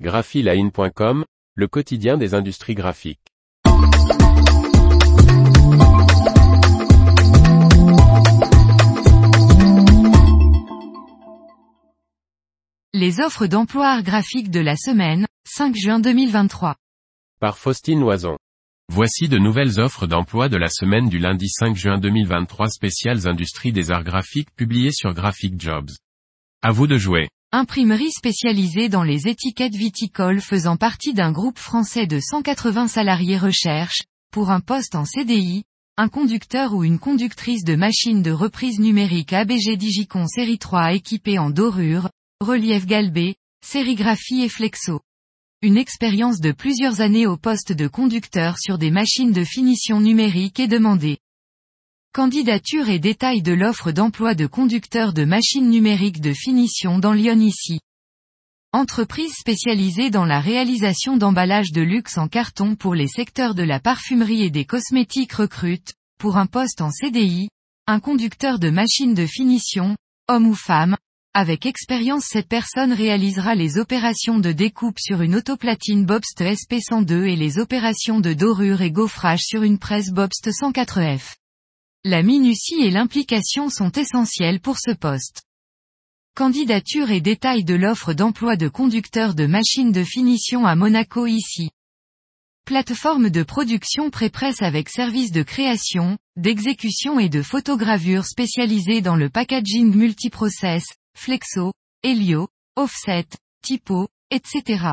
graphiline.com, le quotidien des industries graphiques. Les offres d'emploi art graphique de la semaine, 5 juin 2023. Par Faustine Loison. Voici de nouvelles offres d'emploi de la semaine du lundi 5 juin 2023 spéciales industries des arts graphiques publiées sur Graphic Jobs. À vous de jouer. Imprimerie spécialisée dans les étiquettes viticoles faisant partie d'un groupe français de 180 salariés recherche, pour un poste en CDI, un conducteur ou une conductrice de machine de reprise numérique ABG Digicon série 3 équipée en dorure, relief galbé, sérigraphie et flexo. Une expérience de plusieurs années au poste de conducteur sur des machines de finition numérique est demandée. Candidature et détails de l'offre d'emploi de conducteur de machines numériques de finition dans Lyon ici. Entreprise spécialisée dans la réalisation d'emballages de luxe en carton pour les secteurs de la parfumerie et des cosmétiques recrute, pour un poste en CDI, un conducteur de machines de finition, homme ou femme, avec expérience cette personne réalisera les opérations de découpe sur une autoplatine Bobst SP102 et les opérations de dorure et gaufrage sur une presse Bobst 104F. La minutie et l'implication sont essentielles pour ce poste. Candidature et détails de l'offre d'emploi de conducteur de machines de finition à Monaco ici. Plateforme de production pré-presse avec service de création, d'exécution et de photogravure spécialisée dans le packaging multiprocess, Flexo, Helio, Offset, Typo, etc.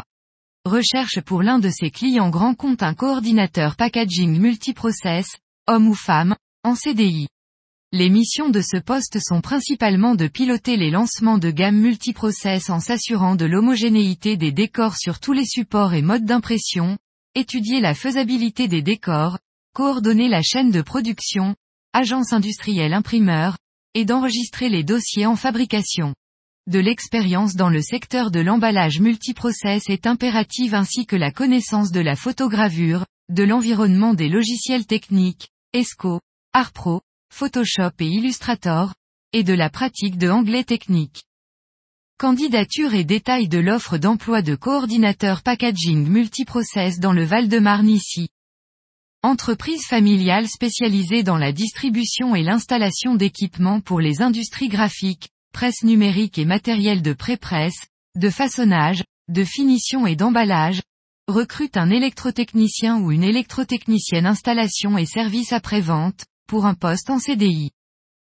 Recherche pour l'un de ses clients grand compte un coordinateur packaging multiprocess, homme ou femme, en CDI. Les missions de ce poste sont principalement de piloter les lancements de gamme multiprocess en s'assurant de l'homogénéité des décors sur tous les supports et modes d'impression, étudier la faisabilité des décors, coordonner la chaîne de production, agence industrielle imprimeur, et d'enregistrer les dossiers en fabrication. De l'expérience dans le secteur de l'emballage multiprocess est impérative ainsi que la connaissance de la photogravure, de l'environnement des logiciels techniques, ESCO, ARPRO, Photoshop et Illustrator, et de la pratique de anglais technique. Candidature et détails de l'offre d'emploi de coordinateur packaging multiprocess dans le Val-de-Marne ici. Entreprise familiale spécialisée dans la distribution et l'installation d'équipements pour les industries graphiques, presse numérique et matériel de pré-presse, de façonnage, de finition et d'emballage, recrute un électrotechnicien ou une électrotechnicienne installation et service après-vente, pour un poste en CDI.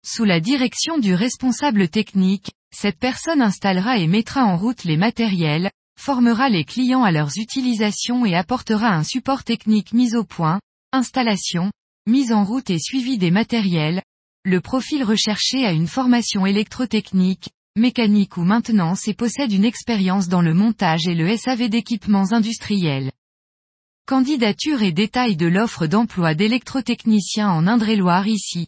Sous la direction du responsable technique, cette personne installera et mettra en route les matériels, formera les clients à leurs utilisations et apportera un support technique mis au point, installation, mise en route et suivi des matériels, le profil recherché a une formation électrotechnique, mécanique ou maintenance et possède une expérience dans le montage et le SAV d'équipements industriels. Candidature et détails de l'offre d'emploi d'électrotechnicien en Indre-et-Loire ici.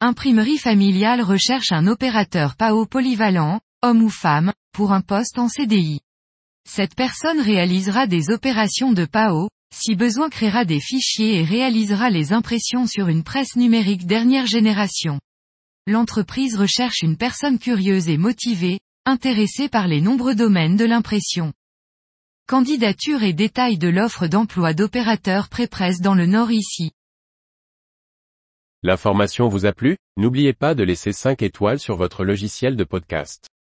Imprimerie familiale recherche un opérateur PAO polyvalent, homme ou femme, pour un poste en CDI. Cette personne réalisera des opérations de PAO, si besoin créera des fichiers et réalisera les impressions sur une presse numérique dernière génération. L'entreprise recherche une personne curieuse et motivée, intéressée par les nombreux domaines de l'impression. Candidature et détails de l'offre d'emploi d'opérateur pré-presse dans le Nord ici. L'information vous a plu? N'oubliez pas de laisser 5 étoiles sur votre logiciel de podcast.